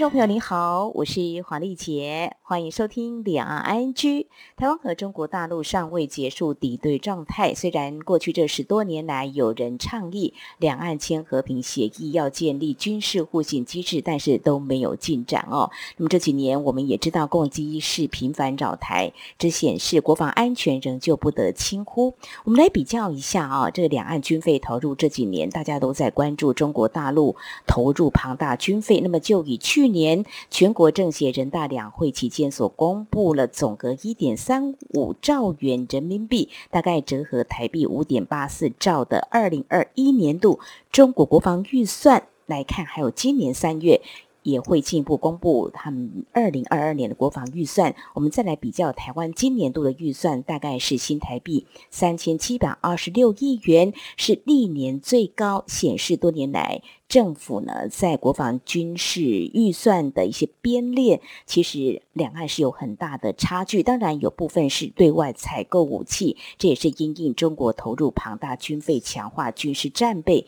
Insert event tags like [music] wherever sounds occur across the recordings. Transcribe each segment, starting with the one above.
听众朋友您好，我是黄丽杰，欢迎收听两岸 ING。台湾和中国大陆尚未结束敌对状态，虽然过去这十多年来有人倡议两岸签和平协议，要建立军事互信机制，但是都没有进展哦。那么这几年我们也知道，共机是频繁扰台，这显示国防安全仍旧不得轻忽。我们来比较一下啊，这两岸军费投入这几年，大家都在关注中国大陆投入庞大军费，那么就以去年全国政协人大两会期间所公布了总额一点三五兆元人民币，大概折合台币五点八四兆的二零二一年度中国国防预算来看，还有今年三月。也会进一步公布他们二零二二年的国防预算。我们再来比较台湾今年度的预算，大概是新台币三千七百二十六亿元，是历年最高，显示多年来政府呢在国防军事预算的一些编列，其实两岸是有很大的差距。当然，有部分是对外采购武器，这也是因应中国投入庞大军费，强化军事战备。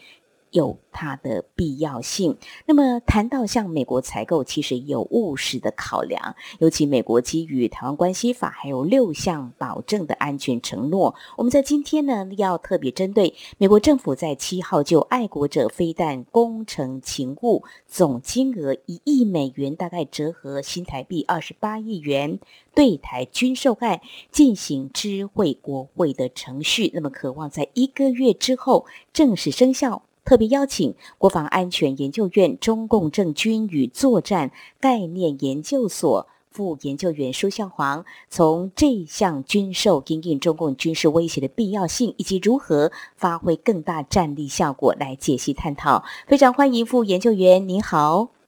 有它的必要性。那么谈到向美国采购，其实有务实的考量。尤其美国基于《台湾关系法》还有六项保证的安全承诺，我们在今天呢要特别针对美国政府在七号就爱国者飞弹工程勤务总金额一亿美元，大概折合新台币二十八亿元，对台军售案进行知会国会的程序。那么渴望在一个月之后正式生效。特别邀请国防安全研究院中共政军与作战概念研究所副研究员舒向煌，从这项军售应应中共军事威胁的必要性，以及如何发挥更大战力效果来解析探讨。非常欢迎副研究员，您好。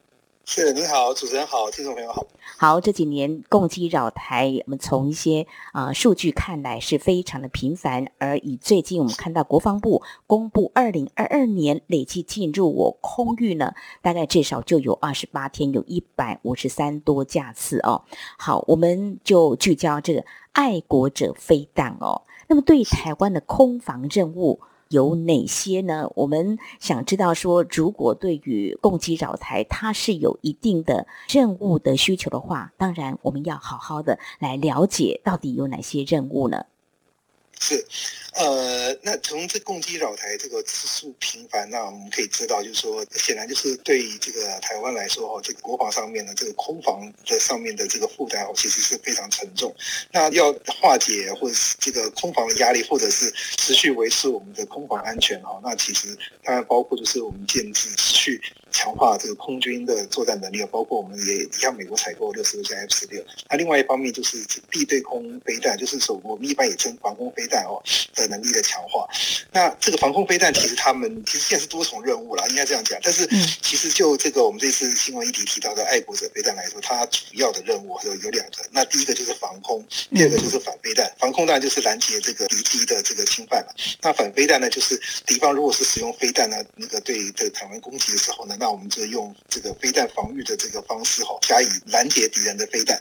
是，你好，主持人好，听众朋友好。好，这几年攻击扰台，我们从一些啊数据看来是非常的频繁。而以最近我们看到国防部公布，二零二二年累计进入我空域呢，大概至少就有二十八天，有一百五十三多架次哦。好，我们就聚焦这个爱国者飞弹哦。那么对台湾的空防任务。有哪些呢？我们想知道说，如果对于共机扰台，它是有一定的任务的需求的话，当然我们要好好的来了解到底有哪些任务呢？是。呃，那从这攻击扰台这个次数频繁，那我们可以知道，就是说，显然就是对于这个台湾来说，哈，这个国防上面的这个空防的上面的这个负担，哦，其实是非常沉重。那要化解或者是这个空防的压力，或者是持续维持我们的空防安全，哈，那其实当然包括就是我们建制持续强化这个空军的作战能力，包括我们也向美国采购六十六架 F 十六。那另外一方面就是地对空飞弹，就是说我们一般也称防空飞弹，哦的。能力的强化，那这个防空飞弹其实他们其实现在是多重任务了，应该这样讲。但是其实就这个我们这次新闻议题提到的爱国者飞弹来说，它主要的任务有有两个。那第一个就是防空，第二个就是反飞弹。防空弹就是拦截这个敌机的这个侵犯了。那反飞弹呢，就是敌方如果是使用飞弹呢，那个对这个台湾攻击的时候呢，那我们就用这个飞弹防御的这个方式哈，加以拦截敌人的飞弹。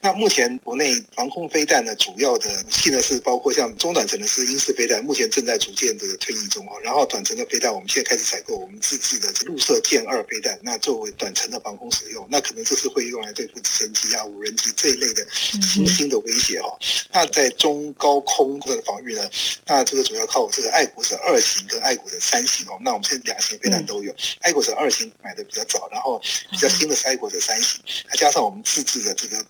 那目前国内防空飞弹呢，主要的武器呢是包括像中短程的是英。式飞弹目前正在逐渐的退役中哦，然后短程的飞弹，我们现在开始采购我们自制的陆射箭二飞弹，那作为短程的防空使用，那可能这是会用来对付直升机啊、无人机这一类的新兴的威胁哈。那在中高空的防御呢，那这个主要靠这个爱国者二型跟爱国者三型哦。那我们现在两型飞弹都有，爱国者二型买的比较早，然后比较新的是爱国的三型，再加上我们自制的这个。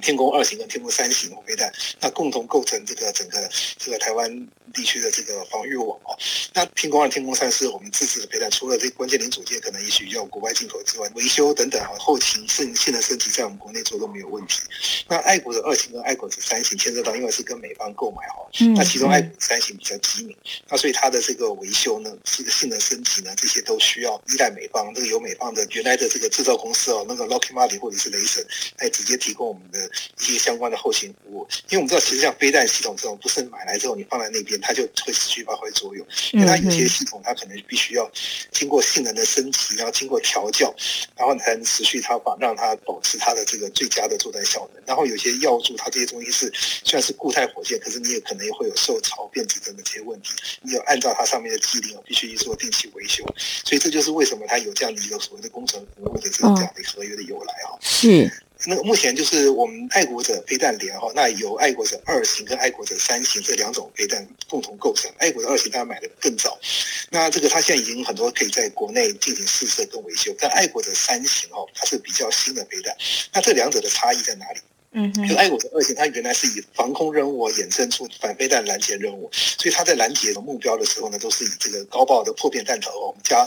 天宫二型跟天宫三型的飞弹，那共同构成这个整个这个台湾地区的这个防御网哦。那天宫二、天宫三是我们自制的飞弹，除了这关键零组件可能也许要国外进口之外，维修等等哈，后勤性性能升级在我们国内做都没有问题。那爱国的二型跟爱国的三型牵涉到，因为是跟美方购买哈，那其中爱国三型比较机敏，那所以它的这个维修呢，这个性能升级呢，这些都需要依赖美方，这个由美方的原来的这个制造公司哦，那个 Lockheed Martin 或者是雷神，来直接提供我们的。的一些相关的后勤服务。因为我们知道，其实像飞弹系统这种，不是买来之后你放在那边，它就会持续发挥作用。因为它有些系统，它可能必须要经过性能的升级，然后经过调教，然后才能持续它保让它保持它的这个最佳的作战效能。然后有些药柱，它这些东西是虽然是固态火箭，可是你也可能也会有受潮、变质等等这些问题，你要按照它上面的机灵，必须去做定期维修。所以这就是为什么它有这样的一个所谓的工程服务的这样的合约的由来啊。是。那目前就是我们爱国者飞弹连哈，那由爱国者二型跟爱国者三型这两种飞弹共同构成。爱国者二型大家买的更早，那这个它现在已经很多可以在国内进行试射跟维修。但爱国者三型哦，它是比较新的飞弹。那这两者的差异在哪里？嗯，就爱国的二型，它原来是以防空任务衍生出反飞弹拦截任务，所以它在拦截的目标的时候呢，都是以这个高爆的破片弹头哦加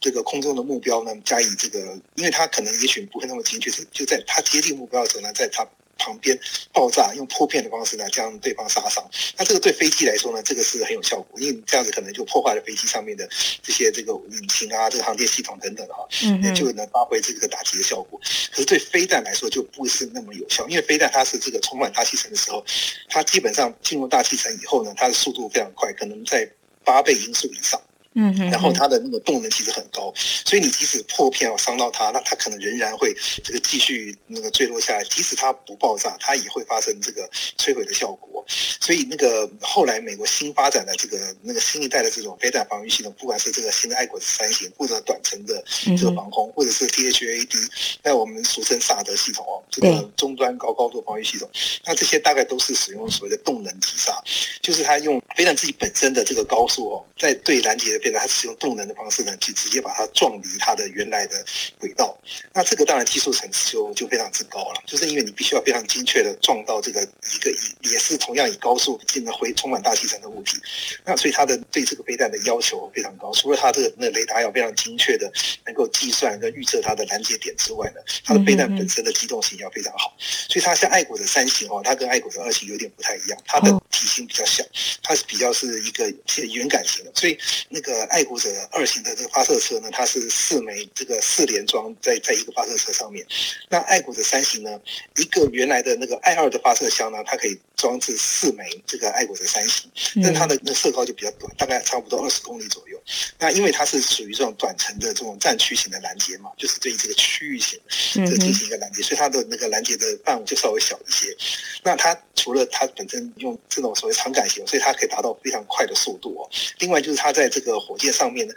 这个空中的目标呢加以这个，因为它可能也许不会那么精确，就在它接近目标的时候呢，在它。旁边爆炸，用破片的方式呢，将对方杀伤。那这个对飞机来说呢，这个是很有效果，因为这样子可能就破坏了飞机上面的这些这个引擎啊、这个航电系统等等的哈，嗯就能发挥这个打击的效果。可是对飞弹来说就不是那么有效，因为飞弹它是这个充满大气层的时候，它基本上进入大气层以后呢，它的速度非常快，可能在八倍音速以上。嗯，然后它的那个动能其实很高，所以你即使破片要伤到它，那它可能仍然会这个继续那个坠落下来。即使它不爆炸，它也会发生这个摧毁的效果。所以那个后来美国新发展的这个那个新一代的这种飞弹防御系统，不管是这个新的爱国者三型，或者短程的这个防空，或者是 DHAD，那我们俗称萨德系统哦，这个终端高高度防御系统，那这些大概都是使用所谓的动能击杀，就是它用飞弹自己本身的这个高速哦，在对拦截。变得它使用动能的方式呢，去直接把它撞离它的原来的轨道。那这个当然技术层次就就非常之高了，就是因为你必须要非常精确的撞到这个一个以也是同样以高速进的回充满大气层的物体。那所以它的对这个飞弹的要求非常高。除了它这个那雷达要非常精确的能够计算跟预测它的拦截点之外呢，它的飞弹本身的机动性要非常好。所以它像爱国者三型哦，它跟爱国者二型有点不太一样，它的体型比较小，它是比较是一个圆杆型的，所以那个。呃，爱国者二型的这个发射车呢，它是四枚这个四连装在在一个发射车上面。那爱国者三型呢，一个原来的那个爱二的发射箱呢，它可以装置四枚这个爱国者三型，但它的那射高就比较短，大概差不多二十公里左右。那因为它是属于这种短程的这种战区型的拦截嘛，就是对于这个区域型这进行一个拦截，所以它的那个拦截的范围就稍微小一些。那它除了它本身用这种所谓长杆型，所以它可以达到非常快的速度哦。另外就是它在这个火箭上面呢，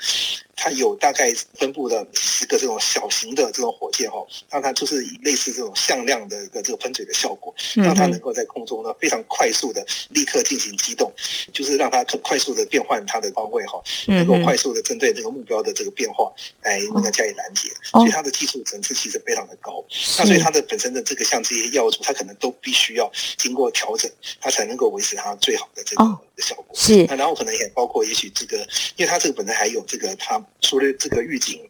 它有大概分布的十个这种小型的这种火箭哈，让它就是以类似这种向量的一个这个喷嘴的效果，让它能够在空中呢非常快速的立刻进行机动，就是让它可快速的变换它的方位哈，能够快速的针对这个目标的这个变化来那个加以拦截，所以它的技术层次其实非常的高。那所以它的本身的这个像这些药物，它可能都必须要经过调整，它才能够维持它最好的这个效果。是，那然后可能也包括也许这个，因为它这个本身还有这个，它除了这个预警。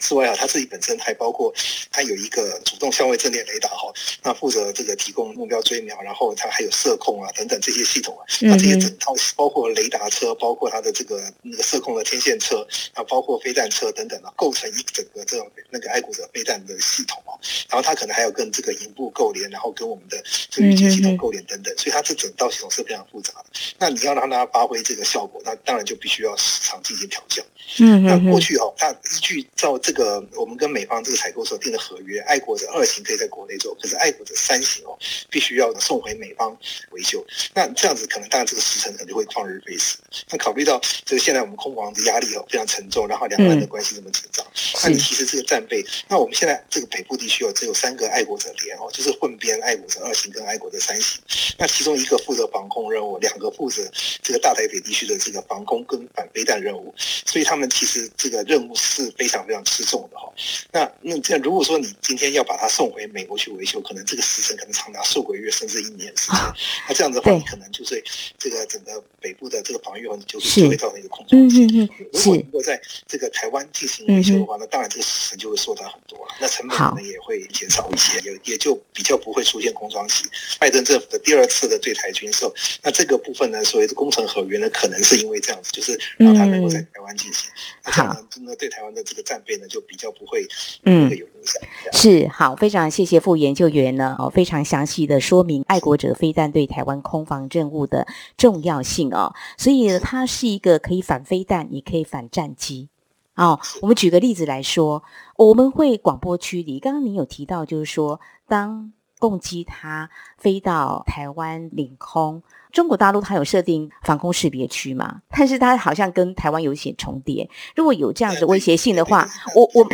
之外啊，它自己本身还包括，它有一个主动相位阵列雷达哈，那负责这个提供目标追瞄，然后它还有射控啊等等这些系统啊，那这些整套包括雷达车，包括它的这个那个射控的天线车，啊，包括飞弹车等等啊，构成一整个这种那个爱国者飞弹的系统啊，然后它可能还有跟这个营部构连，然后跟我们的这个预警系统构连等等，所以它这整套系统是非常复杂的。那你要让它发挥这个效果，那当然就必须要市场进行调教。嗯那过去哦，它依据照这个我们跟美方这个采购所定的合约，爱国者二型可以在国内做，可是爱国者三型哦，必须要送回美方维修。那这样子可能当然这个时程可能就会旷日费时。那考虑到这个现在我们空防的压力哦非常沉重，然后两岸的关系这么紧张，那你其实这个战备，那我们现在这个北部地区哦只有三个爱国者连哦，就是混编爱国者二型跟爱国者三型。那其中一个负责防空任务，两个负责这个大台北地区的这个防空跟反飞弹任务，所以他们其实这个任务是非常非常吃重的哈。那那这样，如果说你今天要把它送回美国去维修，可能这个时程可能长达数个月甚至一年时间。那这样子的话，你可能就是这个整个北部的这个防御哦，就就会造成一个空窗期。如果能够在这个台湾进行维修的话，那当然这个时程就会缩短很多了，那成本可能也会减少一些，也也就比较不会出现空窗期。拜登政府的第二次的对台军售，那这个部分呢，所谓的工程合约呢，可能是因为这样子，就是让它能够在台湾进行，那这样呢，真的对台湾的这个战备呢，就比较不会嗯有影响。是好，非常谢谢副研究员呢，哦，非常详细的说明爱国者飞弹对台湾空防任务的重要性哦，所以它是一个可以反飞弹，也可以反战机。哦，我们举个例子来说，我们会广播区里。刚刚您有提到，就是说，当共机它飞到台湾领空，中国大陆它有设定防空识别区嘛？但是它好像跟台湾有一些重叠。如果有这样子威胁性的话，我我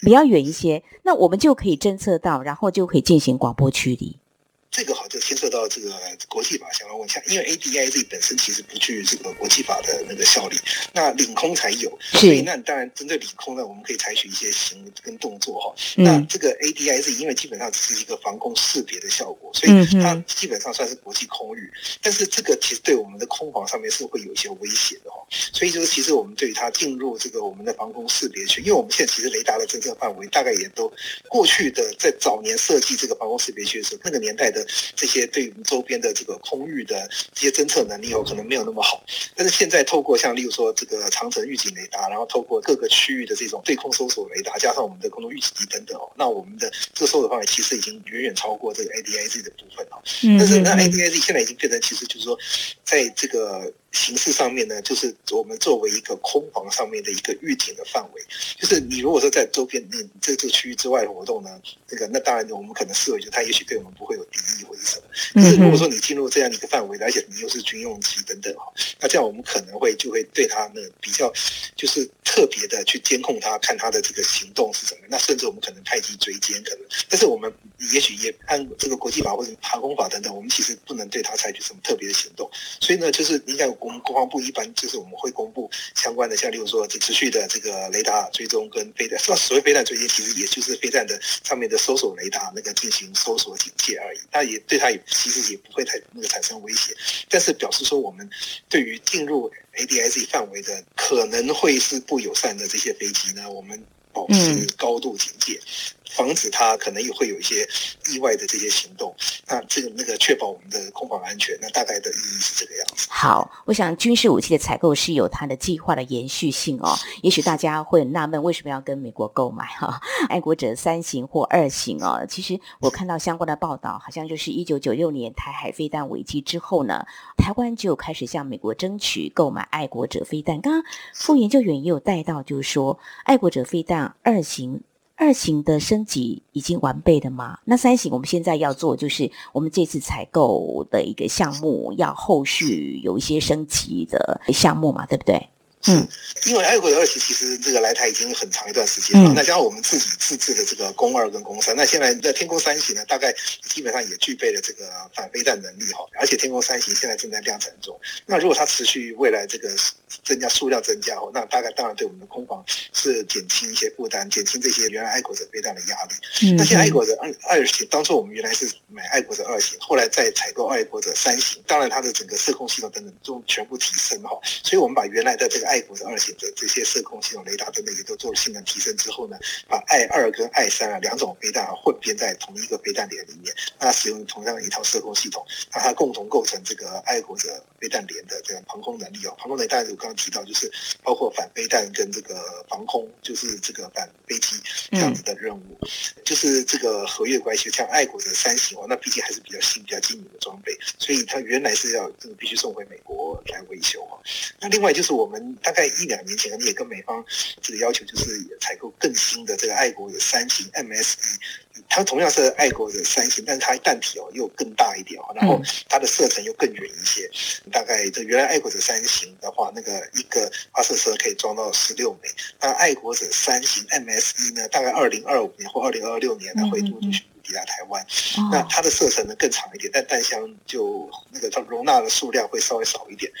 比较远一些，那我们就可以侦测到，然后就可以进行广播驱离。这个好就牵涉到这个国际法相关问题，因为 A D I Z 本身其实不具这个国际法的那个效力，那领空才有，所以那当然针对领空呢，我们可以采取一些行为跟动作哈。那这个 A D I Z 因为基本上只是一个防空识别的效果，所以它基本上算是国际空域，但是这个其实对我们的空防上面是会有一些威胁的哈。所以就是其实我们对于它进入这个我们的防空识别区，因为我们现在其实雷达的侦测范围大概也都过去的在早年设计这个防空识别区的时候，那个年代的。这些对于周边的这个空域的这些侦测能力有可能没有那么好，但是现在透过像例如说这个长城预警雷达，然后透过各个区域的这种对空搜索雷达，加上我们的空中预警机等等哦，那我们的这个搜索范围其实已经远远超过这个 ADIZ 的部分哦。但是那 ADIZ 现在已经变成其实就是说，在这个。形式上面呢，就是我们作为一个空防上面的一个预警的范围，就是你如果说在周边你这这个区域之外活动呢，那个那当然我们可能视为就他也许对我们不会有敌意或者什么。但是如果说你进入这样的一个范围，而且你又是军用机等等哈，那这样我们可能会就会对他呢比较就是特别的去监控他，看他的这个行动是什么。那甚至我们可能派机追歼，可能，但是我们也许也按这个国际法或者航空法等等，我们其实不能对他采取什么特别的行动。所以呢，就是应该。我们国防部一般就是我们会公布相关的，像例如说这持续的这个雷达追踪跟飞弹，所谓飞弹追踪，其实也就是飞弹的上面的搜索雷达那个进行搜索警戒而已，那也对它也其实也不会太那个产生威胁，但是表示说我们对于进入 ADIZ 范围的可能会是不友善的这些飞机呢，我们保持高度警戒。防止它可能也会有一些意外的这些行动，那这个那个确保我们的空防安全，那大概的意义是这个样子。好，我想军事武器的采购是有它的计划的延续性哦。也许大家会很纳闷，为什么要跟美国购买哈？[laughs] 爱国者三型或二型哦？其实我看到相关的报道，好像就是一九九六年台海飞弹危机之后呢，台湾就开始向美国争取购买爱国者飞弹。刚刚副研究员也有带到，就是说爱国者飞弹二型。二型的升级已经完备的吗？那三型我们现在要做，就是我们这次采购的一个项目，要后续有一些升级的项目嘛，对不对？嗯，因为爱国者二型其实这个来台已经很长一段时间了，那加上我们自己自制的这个攻二跟攻三，那现在在天宫三型呢，大概基本上也具备了这个反飞弹能力哈，而且天宫三型现在正在量产中。那如果它持续未来这个增加数量增加哦，那大概当然对我们的空防是减轻一些负担，减轻这些原来爱国者飞弹的压力。那现在爱国者二二型，当初我们原来是买爱国者二型，后来再采购爱国者三型，当然它的整个射控系统等等都全部提升哈，所以我们把原来的这个爱国者二型的这些射控系统、雷达等等也都做了性能提升之后呢，把爱二跟爱三啊两种飞弹啊混编在同一个飞弹连里面，那使用同样的一套射控系统，那它共同构成这个爱国者飞弹连的这个防空能力哦。防空能力当然我刚刚提到就是包括反飞弹跟这个防空，就是这个反飞机这样子的任务，就是这个合约关系。像爱国者三型哦，那毕竟还是比较新、比较精明的装备，所以它原来是要这个必须送回美国来维修哦。那另外就是我们大概一两年前，你也跟美方这个要求，就是采购更新的这个爱国的三型 MSE，它同样是爱国的三型，但是它弹体哦又更大一点哦，然后它的射程又更远一些。大概这原来爱国者三型的话，那个一个发射车可以装到十六枚，那爱国者三型 MSE 呢，大概二零二五年或二零二六年呢会陆续抵达台湾。那它的射程呢更长一点，但弹箱就那个它容纳的数量会稍微少一点。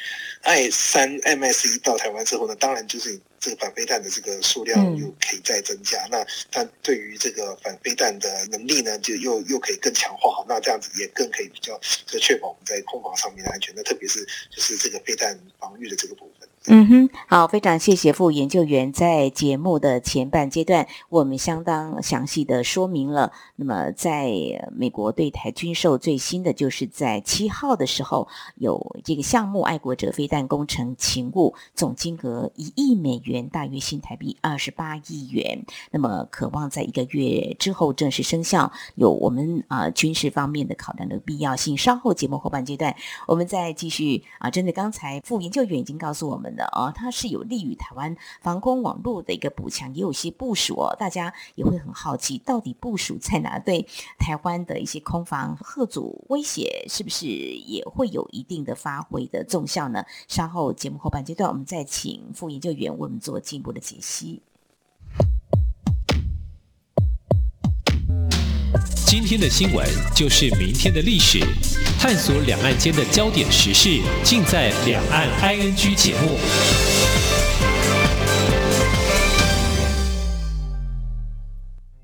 爱三 MS 一到台湾之后呢，当然就是这个反飞弹的这个数量又可以再增加。那它对于这个反飞弹的能力呢，就又又可以更强化。那这样子也更可以比较，就确保我们在空防上面的安全。那特别是就是这个飞弹防御的这个部分。嗯哼，好，非常谢谢副研究员在节目的前半阶段，我们相当详细的说明了。那么，在美国对台军售最新的，就是在七号的时候，有这个项目“爱国者飞弹工程勤务”，总金额一亿美元，大约新台币二十八亿元。那么，渴望在一个月之后正式生效，有我们啊军事方面的考量的必要性。稍后节目后半阶段，我们再继续啊，针对刚才副研究员已经告诉我们。的啊，它是有利于台湾防空网络的一个补强，也有一些部署哦。大家也会很好奇，到底部署在哪？对台湾的一些空防核阻威胁，是不是也会有一定的发挥的重效呢？稍后节目后半阶段，我们再请副研究员为我们做进一步的解析。今天的新闻就是明天的历史，探索两岸间的焦点时事，尽在《两岸 ING》节目。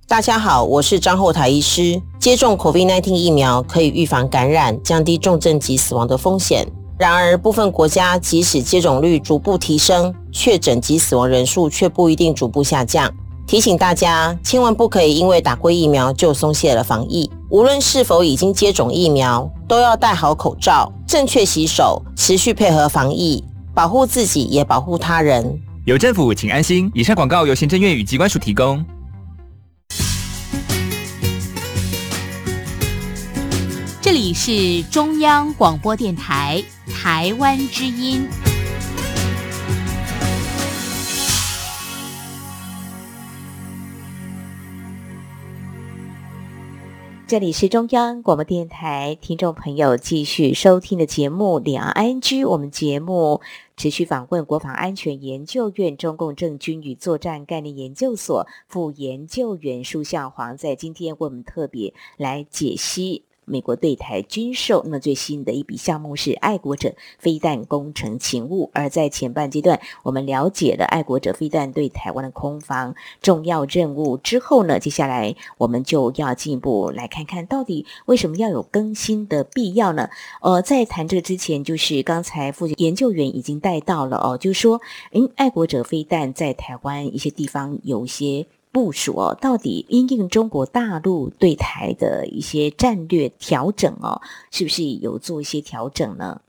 大家好，我是张后台医师。接种 COVID-19 疫苗可以预防感染，降低重症及死亡的风险。然而，部分国家即使接种率逐步提升，确诊及死亡人数却不一定逐步下降。提醒大家，千万不可以因为打过疫苗就松懈了防疫。无论是否已经接种疫苗，都要戴好口罩，正确洗手，持续配合防疫，保护自己也保护他人。有政府，请安心。以上广告由行政院与机关署提供。这里是中央广播电台台湾之音。这里是中央广播电台听众朋友继续收听的节目《两岸安居》。我们节目持续访问国防安全研究院中共政军与作战概念研究所副研究员舒向煌，在今天为我们特别来解析。美国对台军售，那么最新的一笔项目是爱国者飞弹工程勤务。而在前半阶段，我们了解了爱国者飞弹对台湾的空防重要任务之后呢，接下来我们就要进一步来看看到底为什么要有更新的必要呢？呃，在谈这个之前，就是刚才副研究员已经带到了哦，就是说，嗯，爱国者飞弹在台湾一些地方有些。部署哦，到底因应中国大陆对台的一些战略调整哦，是不是有做一些调整呢？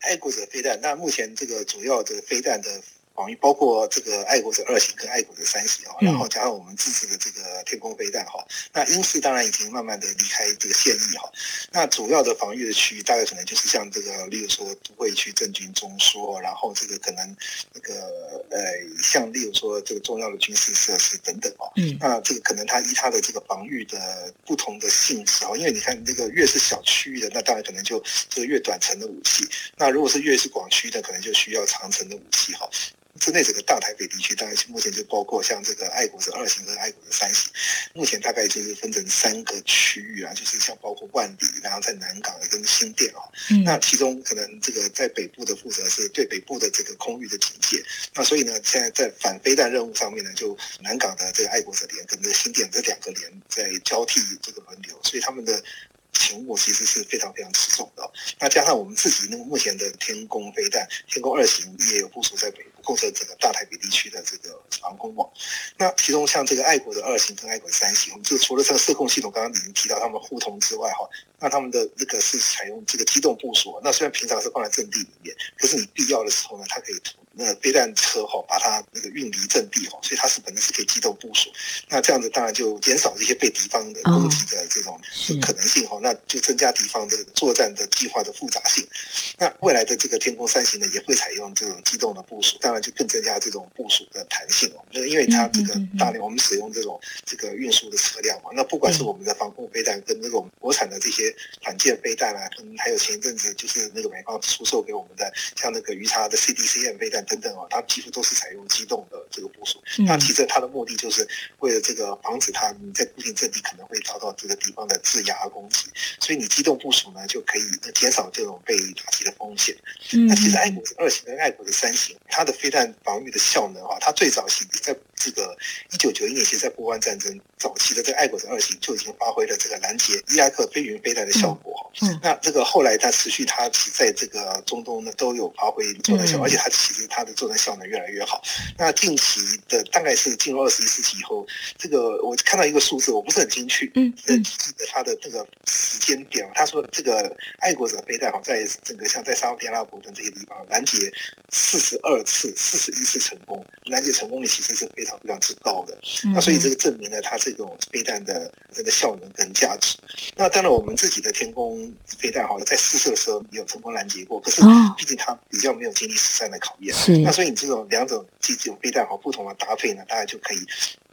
爱国者飞弹，那目前这个主要的飞弹的。防御包括这个爱国者二型跟爱国者三型哈，然后加上我们自制的这个天空飞弹哈，那英式当然已经慢慢的离开这个现役哈。那主要的防御的区域大概可能就是像这个，例如说都会区、政军中枢，然后这个可能那个呃，像例如说这个重要的军事设施等等哦。嗯。那这个可能它依它的这个防御的不同的性质哦，因为你看这个越是小区域的，那当然可能就这个越短程的武器。那如果是越是广区的，可能就需要长程的武器哈。之内整个大台北地区，大概目前就包括像这个爱国者二型跟爱国者三型，目前大概就是分成三个区域啊，就是像包括万里，然后在南港跟新店啊，那其中可能这个在北部的负责是对北部的这个空域的警戒，那所以呢，现在在反飞弹任务上面呢，就南港的这个爱国者连跟这个新店这两个连在交替这个轮流，所以他们的。勤务其实是非常非常吃重的，那加上我们自己那个目前的天宫飞弹，天宫二型也有部署在北部，构成整个大台北地区的这个防空网。那其中像这个爱国的二型跟爱国三型，我们就除了这个射控系统刚刚已经提到他们互通之外，哈，那他们的那个是采用这个机动部署。那虽然平常是放在阵地里面，可是你必要的时候呢，它可以。个飞弹车哈，把它那个运离阵地哈，所以它是本身是可以机动部署。那这样子当然就减少一些被敌方的攻击的这种可能性哈，那就增加敌方的作战的计划的复杂性。那未来的这个天空三型呢，也会采用这种机动的部署，当然就更增加这种部署的弹性哦。就是因为它这个大量我们使用这种这个运输的车辆嘛，那不管是我们的防空飞弹跟那种国产的这些反舰飞弹啊，跟还有前一阵子就是那个美方出售给我们的像那个鱼叉的 CDCM 飞弹。等等哦，它几乎都是采用机动的这个部署。那其实它的目的就是为了这个防止它你在固定阵地可能会遭到这个敌方的制压攻击，所以你机动部署呢就可以减少这种被打击的风险。那其实爱国二型跟爱国的三型，它的飞弹防御的效能啊，它最早期在这个一九九一年，其实在波湾战争早期的这个爱国者二型就已经发挥了这个拦截伊拉克飞云飞弹的效果。嗯，那这个后来它持续，它在这个中东呢都有发挥作战效果，而且它其实它的作战效能越来越好。那近期的大概是进入二十一世纪以后，这个我看到一个数字，我不是很精确，嗯嗯，记得它的这个时间点，他说这个爱国者飞弹哈，在整个像在沙特阿拉伯等这些地方拦截四十二次，四十一次成功，拦截成功率其实是非常非常之高的。那所以这个证明了它这种飞弹的这个效能跟价值。那当然，我们自己的天宫飞弹好了，在试射的时候有成功拦截过，可是毕竟它比较没有经历实战的考验。是。那所以你这种两种这种飞弹好不同的搭配呢，大家就可以。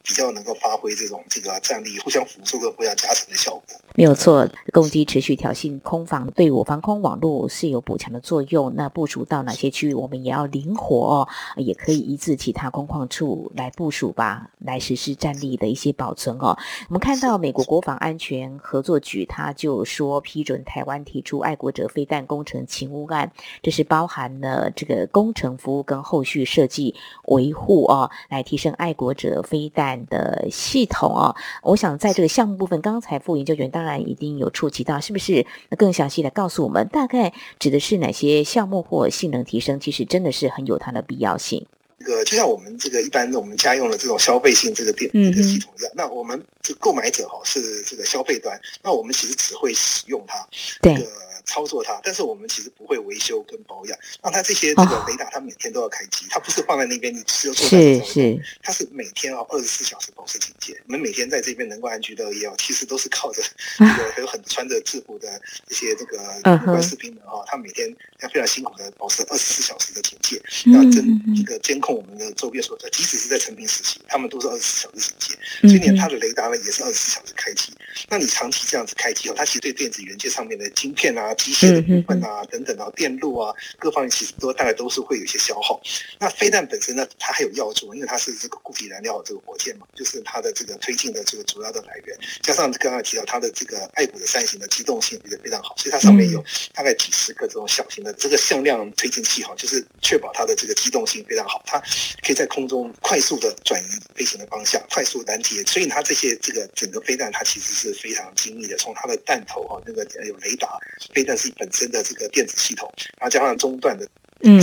比较能够发挥这种这个战力互相辅助跟互相加成的效果。没有错，攻击持续挑衅空防，对我防空网络是有补强的作用。那部署到哪些区域，我们也要灵活哦，也可以移至其他空旷处来部署吧，来实施战力的一些保存哦。我们看到美国国防安全合作局，他就说批准台湾提出爱国者飞弹工程勤务案，这是包含了这个工程服务跟后续设计维护哦，来提升爱国者飞弹。的系统哦，我想在这个项目部分，刚才副研究员当然一定有触及到，是不是那更详细的告诉我们，大概指的是哪些项目或性能提升？其实真的是很有它的必要性。这个就像我们这个一般我们家用的这种消费性这个电这个系统一样，那我们这购买者哈是这个消费端，那我们其实只会使用它。对。操作它，但是我们其实不会维修跟保养。那它这些这个雷达，它每天都要开机，它不是放在那边你只有坐在是是，它是每天哦二十四小时保持警戒。我们每天在这边能够安居乐业哦，[laughs] 其实都是靠着这个还 [laughs] 有很穿着制服的一些这个公关士兵们啊，他每天要非常辛苦的保持二十四小时的警戒，要真这个监控我们的周边所在，即使是在成品时期，他们都是二十四小时警戒。所以呢，它的雷达呢也是二十四小时开机。那你长期这样子开机哦，它其实对电子元件上面的晶片啊。机械的部分啊，等等啊，电路啊，各方面其实都大概都是会有一些消耗。那飞弹本身呢，它还有药作，因为它是这个固体燃料这个火箭嘛，就是它的这个推进的这个主要的来源。加上刚刚提到它的这个爱国的三型的机动性也非常好，所以它上面有大概几十个这种小型的这个向量推进器哈，就是确保它的这个机动性非常好，它可以在空中快速的转移飞行的方向，快速拦截。所以它这些这个整个飞弹它其实是非常精密的，从它的弹头哈，那个有雷达飞。但是本身的这个电子系统，然后加上中段的。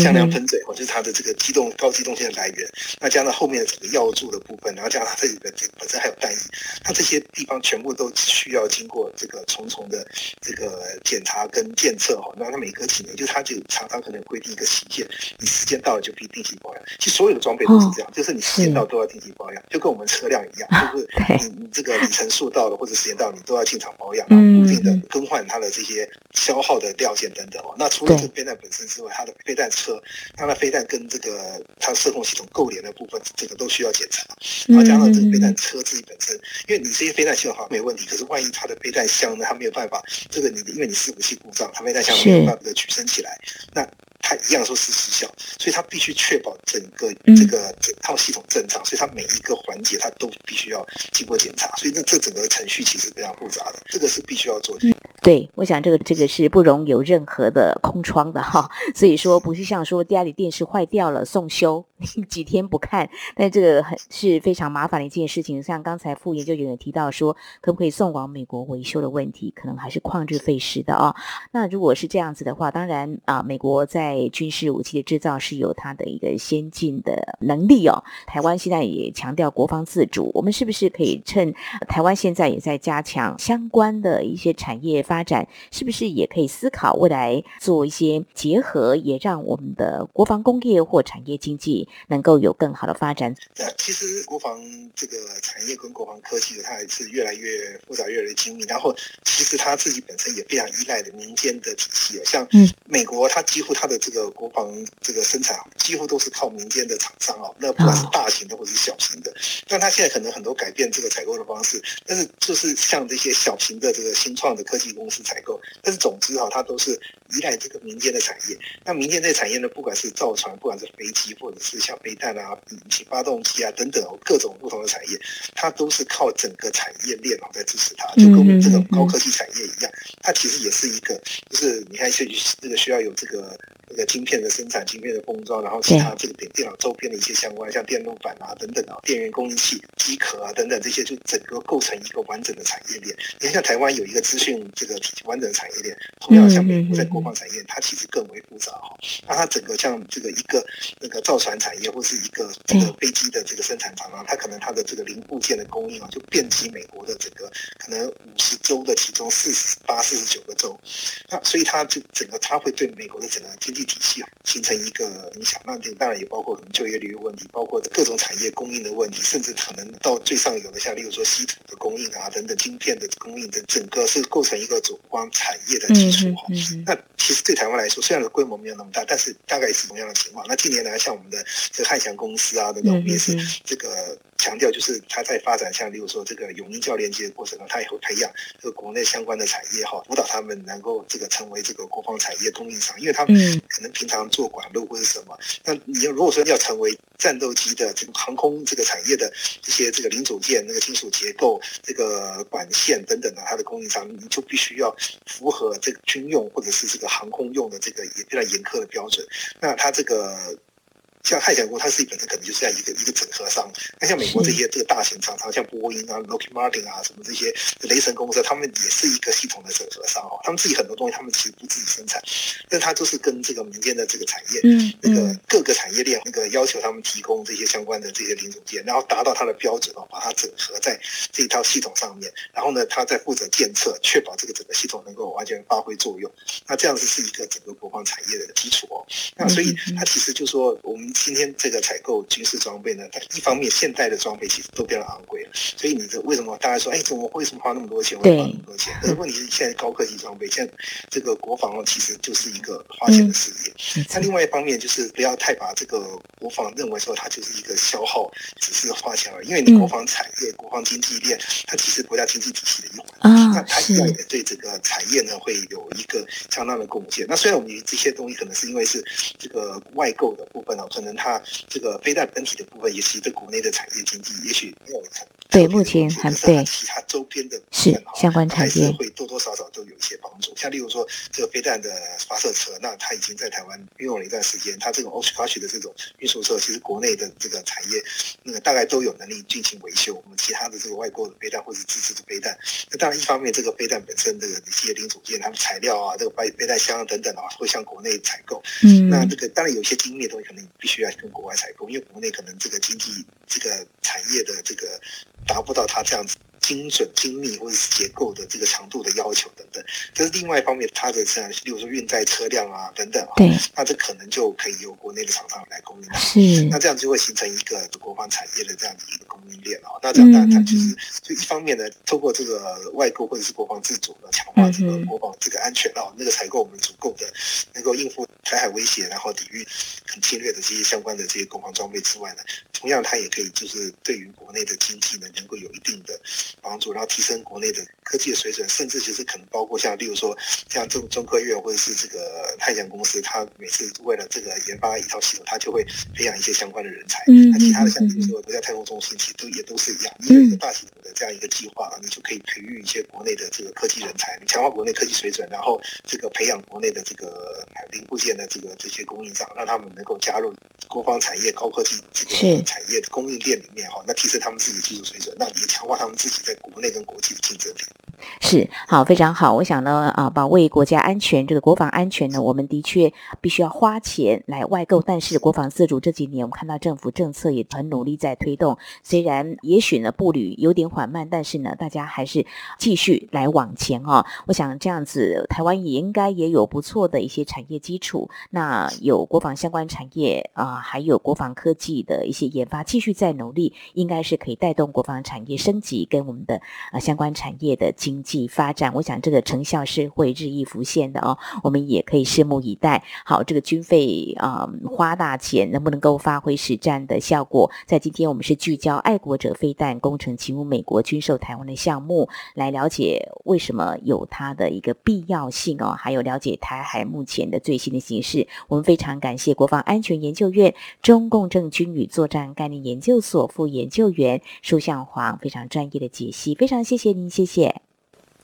向量喷嘴，或就是它的这个机动高机动性的来源，那加上后面的整个药柱的部分，然后加上它这里的这本身还有弹翼，它这些地方全部都需要经过这个重重的这个检查跟检测哈。那它每隔几年，就它就常常可能规定一个期限，你时间到了就必定期保养。其实所有的装备都是这样，就是你时间到都要定期保养，就跟我们车辆一样，就是 [laughs] 你你这个里程数到了或者时间到，你都要进场保养，然后固定的更换它的这些消耗的料件等等哦。那除了这个飞弹本身之外，它的飞弹车，它的飞弹跟这个它射控系统构连的部分，这个都需要检查。然后加上这个飞弹车自己本身，因为你这些飞弹系统好像没问题，可是万一它的飞弹箱呢，它没有办法，这个你因为你伺服器故障，它飞弹箱没有办法的举升起来，那。它一样说是失效，所以它必须确保整个这个整套系统正常，所以它每一个环节它都必须要经过检查，所以那这整个程序其实非常复杂的，这个是必须要做的。对，我想这个这个是不容有任何的空窗的哈，[laughs] 所以说不是像说家里电视坏掉了送修 [laughs] 几天不看，但这个很是非常麻烦的一件事情。像刚才副研究员也提到说，可不可以送往美国维修的问题，可能还是旷日费时的啊。那如果是这样子的话，当然啊，美国在军事武器的制造是有它的一个先进的能力哦。台湾现在也强调国防自主，我们是不是可以趁台湾现在也在加强相关的一些产业发展，是不是也可以思考未来做一些结合，也让我们的国防工业或产业经济能够有更好的发展？那其实国防这个产业跟国防科技，它也是越来越复杂、越来越精密。然后，其实它自己本身也非常依赖的民间的体系，像美国，它几乎它的这个国防这个生产几乎都是靠民间的厂商哦，那不管是大型的或者是小型的，但它现在可能很多改变这个采购的方式，但是就是像这些小型的这个新创的科技公司采购，但是总之哈，它都是依赖这个民间的产业。那民间这产业呢，不管是造船，不管是飞机，或者是像飞弹啊、引擎发动机啊等等各种不同的产业，它都是靠整个产业链啊在支持它，就跟我们这种高科技产业一样，它其实也是一个，就是你看，需这个需要有这个。那个晶片的生产、晶片的封装，然后其他这个电电脑周边的一些相关，像电路板啊等等啊，电源供应器、机壳啊等等这些，就整个构成一个完整的产业链。你看，像台湾有一个资讯这个完整的产业链，同样像美国在国防产业，它其实更为复杂哈。那它整个像这个一个那个造船产业，或是一个这个飞机的这个生产厂啊，它可能它的这个零部件的供应啊，就遍及美国的整个可能五十州的其中四十八、四十九个州。那所以它就整个它会对美国的整个经济体系形成一个影响。那这当然也包括可能就业率问题，包括各种产业供应的问题，甚至可能到最上游的，像例如说稀土的供应啊等等，晶片的供应等整个是构成一个主光产业的基础哈。那其实对台湾来说，虽然规模没有那么大，但是大概是同样的情况。那近年来，像我们的这个汉翔公司啊等等，我们也是这个强调，就是它在发展，像例如说这个永英教练机的过程中，它也会培养这个国内相关的产业哈，辅导他们能够这个成为这个国防产业供应商，因为他们可能平常做管路或者什么。那你要如果说要成为战斗机的这个航空这个产业的一些这个零组件、那个金属结构、这个管线等等的，它的供应商，你就必须要符合这个军用或者是这个航空用的这个也非常严苛的标准。那它这个。像汉翔公司，它自己本身可能就是这样一个一个整合商。那像美国这些这个大型厂商，像波音啊、Lockheed Martin 啊什么这些雷神公司，他们也是一个系统的整合商哦。他们自己很多东西，他们其实不自己生产，但他就是跟这个民间的这个产业，那个各个产业链那个要求他们提供这些相关的这些零组件，然后达到它的标准哦，把它整合在这一套系统上面。然后呢，他再负责监测，确保这个整个系统能够完全发挥作用。那这样子是一个整个国防产业的基础哦。那所以它其实就说我们。今天这个采购军事装备呢，它一方面现代的装备其实都比较昂贵了，所以你这为什么大家说，哎，怎么为什么花那么多钱？为花那么多钱？那问题是现在高科技装备，现在这个国防其实就是一个花钱的事业。那另外一方面就是不要太把这个国防认为说它就是一个消耗，只是花钱而已。因为你国防产业、国防经济链，它其实国家经济体系的一环，那它一样也对这个产业呢会有一个相当的贡献。那虽然我们这些东西可能是因为是这个外购的部分哦，可能。它这个飞弹本体的部分，也是一个国内的产业经济，也许没有很对，目前还对其他周边的是相关产业会多多少少都有一些帮助。像例如说这个飞弹的发射车，那它已经在台湾运用了一段时间，它这种 o s h k a s h 的这种运输车，其实国内的这个产业那个大概都有能力进行维修。我们其他的这个外国的飞弹或者自制的飞弹，那当然一方面这个飞弹本身这个一些零组件、它们材料啊，这个飞飞弹箱等等啊，会向国内采购。嗯，那这个当然有些精密的东西可能必须要。跟国外采购，因为国内可能这个经济、这个产业的这个达不到它这样子。精准、精密或者是结构的这个长度的要求等等，这是另外一方面。它的像，例如说运载车辆啊等等啊，那这可能就可以由国内的厂商来供应。是，那这样就会形成一个国防产业的这样的一个供应链啊。那这样当然它其实就一方面呢，透过这个外购或者是国防自主呢，强化这个国防这个安全啊，那个采购我们足够的能够应付台海威胁，然后抵御很侵略的这些相关的这些国防装备之外呢，同样它也可以就是对于国内的经济呢，能够有一定的。帮助，然后提升国内的科技的水准，甚至其实可能包括像，例如说像中中科院或者是这个泰翔公司，它每次为了这个研发一套系统，它就会培养一些相关的人才。那其他的像比如说国家太空中心，其实都也都是一样，你有一个大系统的这样一个计划，你就可以培育一些国内的这个科技人才，强化国内科技水准，然后这个培养国内的这个零部件的这个这些供应商，让他们能够加入国防产业、高科技这个产业的供应链里面哈，那提升他们自己的技术水准，那也强化他们自己。在国内跟国际的竞争力是好，非常好。我想呢，啊，保卫国家安全，这个国防安全呢，我们的确必须要花钱来外购。但是国防自主这几年，我们看到政府政策也很努力在推动。虽然也许呢步履有点缓慢，但是呢，大家还是继续来往前哦。我想这样子，台湾也应该也有不错的一些产业基础。那有国防相关产业啊，还有国防科技的一些研发，继续在努力，应该是可以带动国防产业升级跟我们。的呃相关产业的经济发展，我想这个成效是会日益浮现的哦。我们也可以拭目以待。好，这个军费啊花大钱，能不能够发挥实战的效果？在今天我们是聚焦爱国者飞弹工程进入美国军售台湾的项目，来了解为什么有它的一个必要性哦，还有了解台海目前的最新的形势。我们非常感谢国防安全研究院中共政军旅作战概念研究所副研究员舒向煌非常专业的解析。非常谢谢您，谢谢，